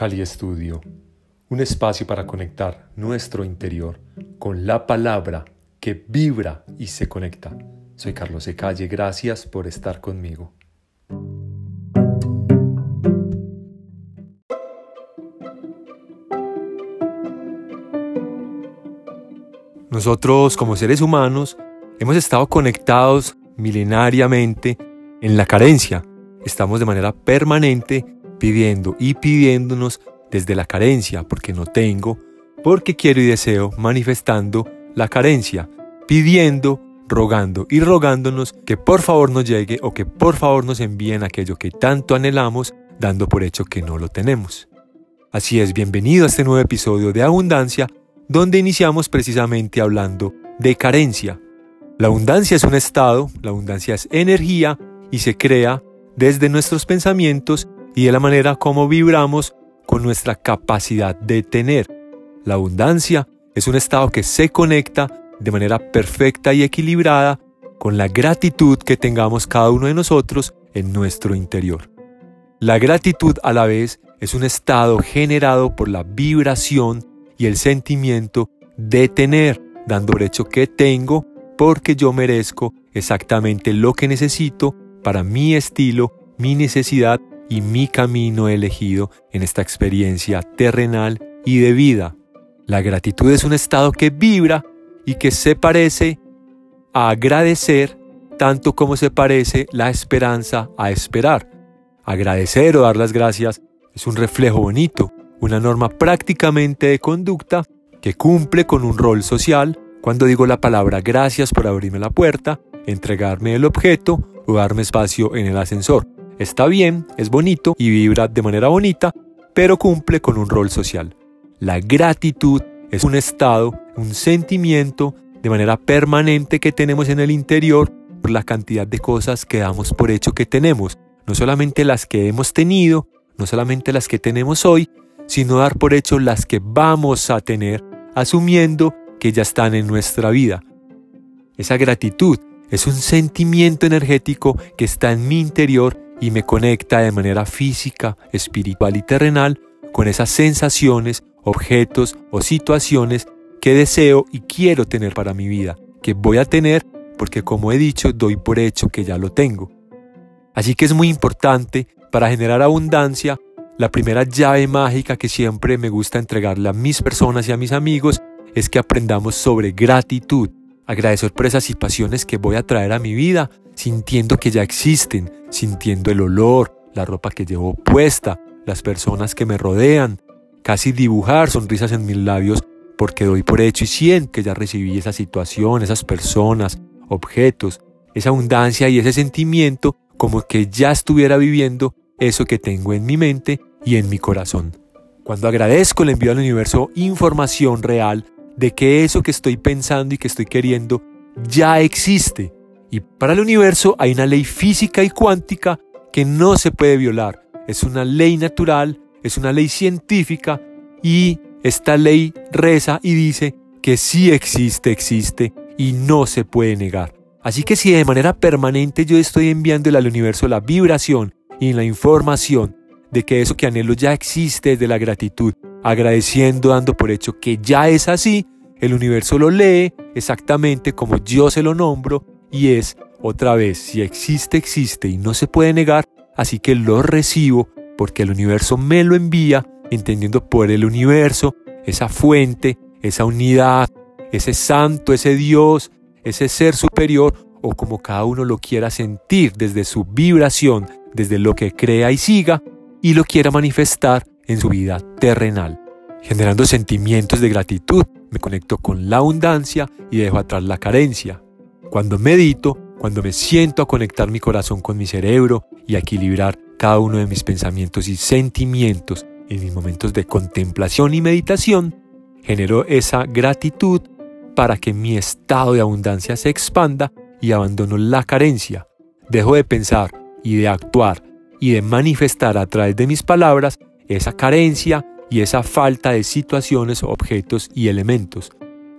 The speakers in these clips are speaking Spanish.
Cali Estudio, un espacio para conectar nuestro interior con la palabra que vibra y se conecta. Soy Carlos E. Calle, gracias por estar conmigo. Nosotros como seres humanos hemos estado conectados milenariamente en la carencia. Estamos de manera permanente pidiendo y pidiéndonos desde la carencia, porque no tengo, porque quiero y deseo, manifestando la carencia, pidiendo, rogando y rogándonos que por favor nos llegue o que por favor nos envíen aquello que tanto anhelamos, dando por hecho que no lo tenemos. Así es, bienvenido a este nuevo episodio de Abundancia, donde iniciamos precisamente hablando de carencia. La abundancia es un estado, la abundancia es energía y se crea desde nuestros pensamientos y de la manera como vibramos con nuestra capacidad de tener. La abundancia es un estado que se conecta de manera perfecta y equilibrada con la gratitud que tengamos cada uno de nosotros en nuestro interior. La gratitud a la vez es un estado generado por la vibración y el sentimiento de tener, dando por hecho que tengo porque yo merezco exactamente lo que necesito para mi estilo, mi necesidad y mi camino elegido en esta experiencia terrenal y de vida. La gratitud es un estado que vibra y que se parece a agradecer tanto como se parece la esperanza a esperar. Agradecer o dar las gracias es un reflejo bonito, una norma prácticamente de conducta que cumple con un rol social cuando digo la palabra gracias por abrirme la puerta, entregarme el objeto o darme espacio en el ascensor. Está bien, es bonito y vibra de manera bonita, pero cumple con un rol social. La gratitud es un estado, un sentimiento de manera permanente que tenemos en el interior por la cantidad de cosas que damos por hecho que tenemos, no solamente las que hemos tenido, no solamente las que tenemos hoy, sino dar por hecho las que vamos a tener, asumiendo que ya están en nuestra vida. Esa gratitud es un sentimiento energético que está en mi interior y me conecta de manera física, espiritual y terrenal con esas sensaciones, objetos o situaciones que deseo y quiero tener para mi vida, que voy a tener porque como he dicho, doy por hecho que ya lo tengo. Así que es muy importante para generar abundancia, la primera llave mágica que siempre me gusta entregarle a mis personas y a mis amigos es que aprendamos sobre gratitud, agradecer por esas situaciones que voy a traer a mi vida, sintiendo que ya existen, sintiendo el olor, la ropa que llevo puesta, las personas que me rodean, casi dibujar sonrisas en mis labios porque doy por hecho y siento que ya recibí esa situación, esas personas, objetos, esa abundancia y ese sentimiento como que ya estuviera viviendo eso que tengo en mi mente y en mi corazón. Cuando agradezco le envío al universo información real de que eso que estoy pensando y que estoy queriendo ya existe y para el universo hay una ley física y cuántica que no se puede violar. Es una ley natural, es una ley científica y esta ley reza y dice que sí existe, existe y no se puede negar. Así que si de manera permanente yo estoy enviándole al universo la vibración y la información de que eso que anhelo ya existe desde la gratitud, agradeciendo, dando por hecho que ya es así, el universo lo lee exactamente como yo se lo nombro y es, otra vez, si existe, existe y no se puede negar, así que lo recibo porque el universo me lo envía, entendiendo por el universo esa fuente, esa unidad, ese santo, ese Dios, ese ser superior, o como cada uno lo quiera sentir desde su vibración, desde lo que crea y siga, y lo quiera manifestar en su vida terrenal. Generando sentimientos de gratitud, me conecto con la abundancia y dejo atrás la carencia. Cuando medito, cuando me siento a conectar mi corazón con mi cerebro y a equilibrar cada uno de mis pensamientos y sentimientos en mis momentos de contemplación y meditación, genero esa gratitud para que mi estado de abundancia se expanda y abandono la carencia. Dejo de pensar y de actuar y de manifestar a través de mis palabras esa carencia y esa falta de situaciones, objetos y elementos.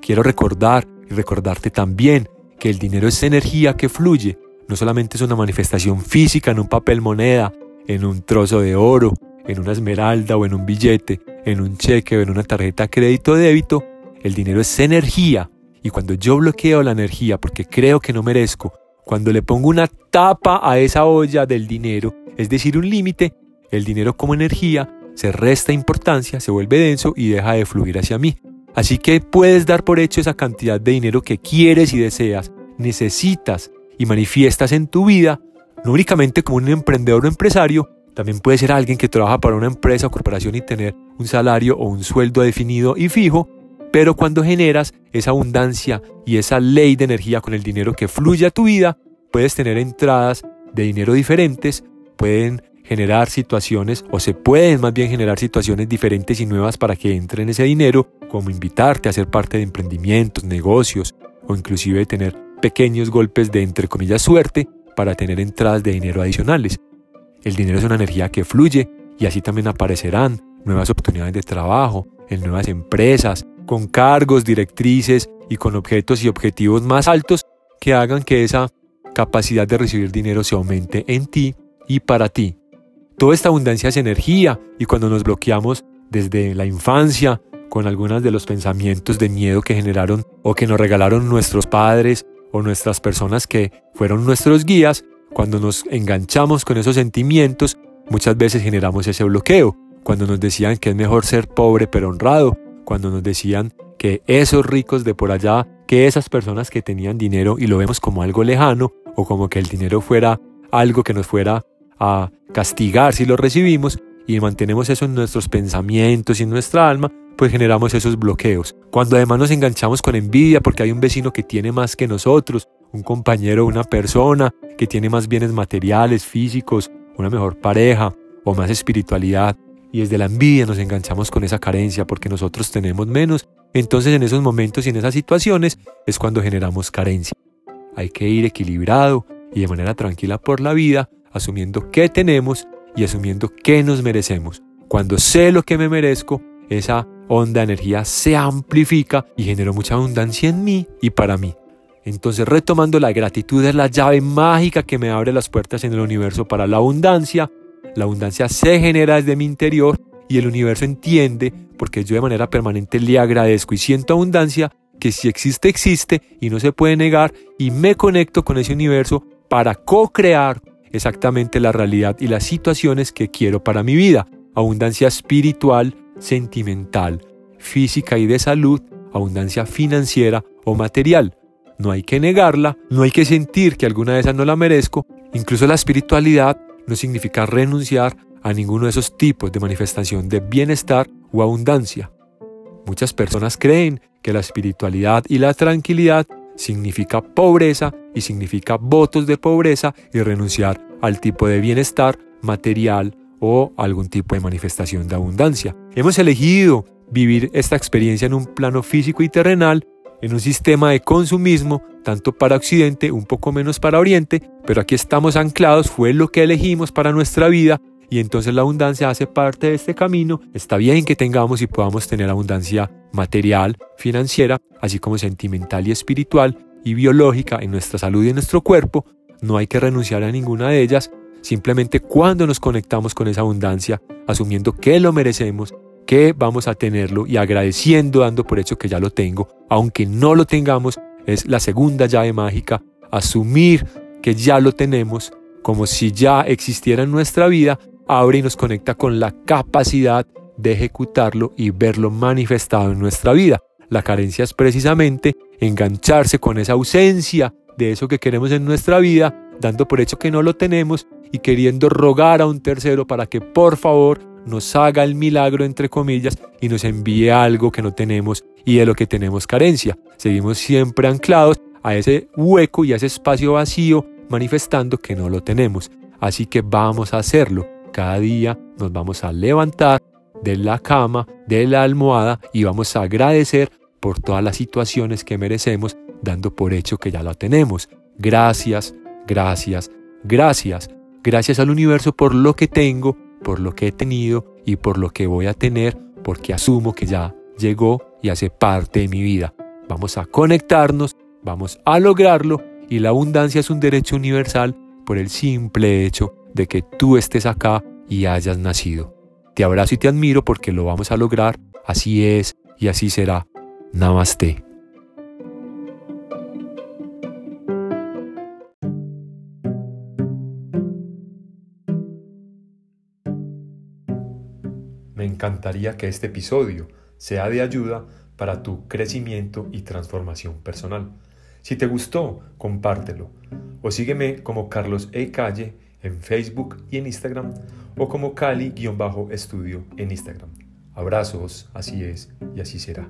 Quiero recordar y recordarte también que el dinero es energía que fluye, no solamente es una manifestación física en un papel moneda, en un trozo de oro, en una esmeralda o en un billete, en un cheque o en una tarjeta crédito o débito, el dinero es energía. Y cuando yo bloqueo la energía porque creo que no merezco, cuando le pongo una tapa a esa olla del dinero, es decir, un límite, el dinero como energía se resta importancia, se vuelve denso y deja de fluir hacia mí. Así que puedes dar por hecho esa cantidad de dinero que quieres y deseas, necesitas y manifiestas en tu vida, no únicamente como un emprendedor o empresario, también puede ser alguien que trabaja para una empresa o corporación y tener un salario o un sueldo definido y fijo, pero cuando generas esa abundancia y esa ley de energía con el dinero que fluye a tu vida, puedes tener entradas de dinero diferentes, pueden generar situaciones o se pueden más bien generar situaciones diferentes y nuevas para que entren ese dinero, como invitarte a ser parte de emprendimientos, negocios o inclusive tener pequeños golpes de entre comillas suerte para tener entradas de dinero adicionales. El dinero es una energía que fluye y así también aparecerán nuevas oportunidades de trabajo en nuevas empresas, con cargos, directrices y con objetos y objetivos más altos que hagan que esa capacidad de recibir dinero se aumente en ti y para ti. Toda esta abundancia es energía y cuando nos bloqueamos desde la infancia con algunos de los pensamientos de miedo que generaron o que nos regalaron nuestros padres o nuestras personas que fueron nuestros guías, cuando nos enganchamos con esos sentimientos, muchas veces generamos ese bloqueo. Cuando nos decían que es mejor ser pobre pero honrado, cuando nos decían que esos ricos de por allá, que esas personas que tenían dinero y lo vemos como algo lejano o como que el dinero fuera algo que nos fuera a castigar si lo recibimos y mantenemos eso en nuestros pensamientos y en nuestra alma, pues generamos esos bloqueos. Cuando además nos enganchamos con envidia porque hay un vecino que tiene más que nosotros, un compañero, una persona que tiene más bienes materiales, físicos, una mejor pareja o más espiritualidad, y desde la envidia nos enganchamos con esa carencia porque nosotros tenemos menos, entonces en esos momentos y en esas situaciones es cuando generamos carencia. Hay que ir equilibrado y de manera tranquila por la vida asumiendo qué tenemos y asumiendo qué nos merecemos. Cuando sé lo que me merezco, esa onda de energía se amplifica y genero mucha abundancia en mí y para mí. Entonces retomando la gratitud es la llave mágica que me abre las puertas en el universo para la abundancia. La abundancia se genera desde mi interior y el universo entiende, porque yo de manera permanente le agradezco y siento abundancia, que si existe, existe y no se puede negar y me conecto con ese universo para co-crear exactamente la realidad y las situaciones que quiero para mi vida. Abundancia espiritual, sentimental, física y de salud, abundancia financiera o material. No hay que negarla, no hay que sentir que alguna de esas no la merezco. Incluso la espiritualidad no significa renunciar a ninguno de esos tipos de manifestación de bienestar o abundancia. Muchas personas creen que la espiritualidad y la tranquilidad significa pobreza y significa votos de pobreza y renunciar al tipo de bienestar material o algún tipo de manifestación de abundancia. Hemos elegido vivir esta experiencia en un plano físico y terrenal, en un sistema de consumismo, tanto para Occidente, un poco menos para Oriente, pero aquí estamos anclados, fue lo que elegimos para nuestra vida y entonces la abundancia hace parte de este camino. Está bien que tengamos y podamos tener abundancia material, financiera, así como sentimental y espiritual biológica en nuestra salud y en nuestro cuerpo. No hay que renunciar a ninguna de ellas. Simplemente cuando nos conectamos con esa abundancia, asumiendo que lo merecemos, que vamos a tenerlo y agradeciendo, dando por hecho que ya lo tengo, aunque no lo tengamos, es la segunda llave mágica, asumir que ya lo tenemos como si ya existiera en nuestra vida abre y nos conecta con la capacidad de ejecutarlo y verlo manifestado en nuestra vida. La carencia es precisamente engancharse con esa ausencia de eso que queremos en nuestra vida, dando por hecho que no lo tenemos y queriendo rogar a un tercero para que por favor nos haga el milagro entre comillas y nos envíe algo que no tenemos y de lo que tenemos carencia. Seguimos siempre anclados a ese hueco y a ese espacio vacío manifestando que no lo tenemos. Así que vamos a hacerlo cada día nos vamos a levantar de la cama, de la almohada y vamos a agradecer por todas las situaciones que merecemos, dando por hecho que ya lo tenemos. Gracias, gracias, gracias. Gracias al universo por lo que tengo, por lo que he tenido y por lo que voy a tener, porque asumo que ya llegó y hace parte de mi vida. Vamos a conectarnos, vamos a lograrlo y la abundancia es un derecho universal por el simple hecho de que tú estés acá y hayas nacido. Te abrazo y te admiro porque lo vamos a lograr. Así es y así será. Namaste. Me encantaría que este episodio sea de ayuda para tu crecimiento y transformación personal. Si te gustó, compártelo o sígueme como Carlos E. Calle en Facebook y en Instagram o como Cali-estudio en Instagram. Abrazos, así es y así será.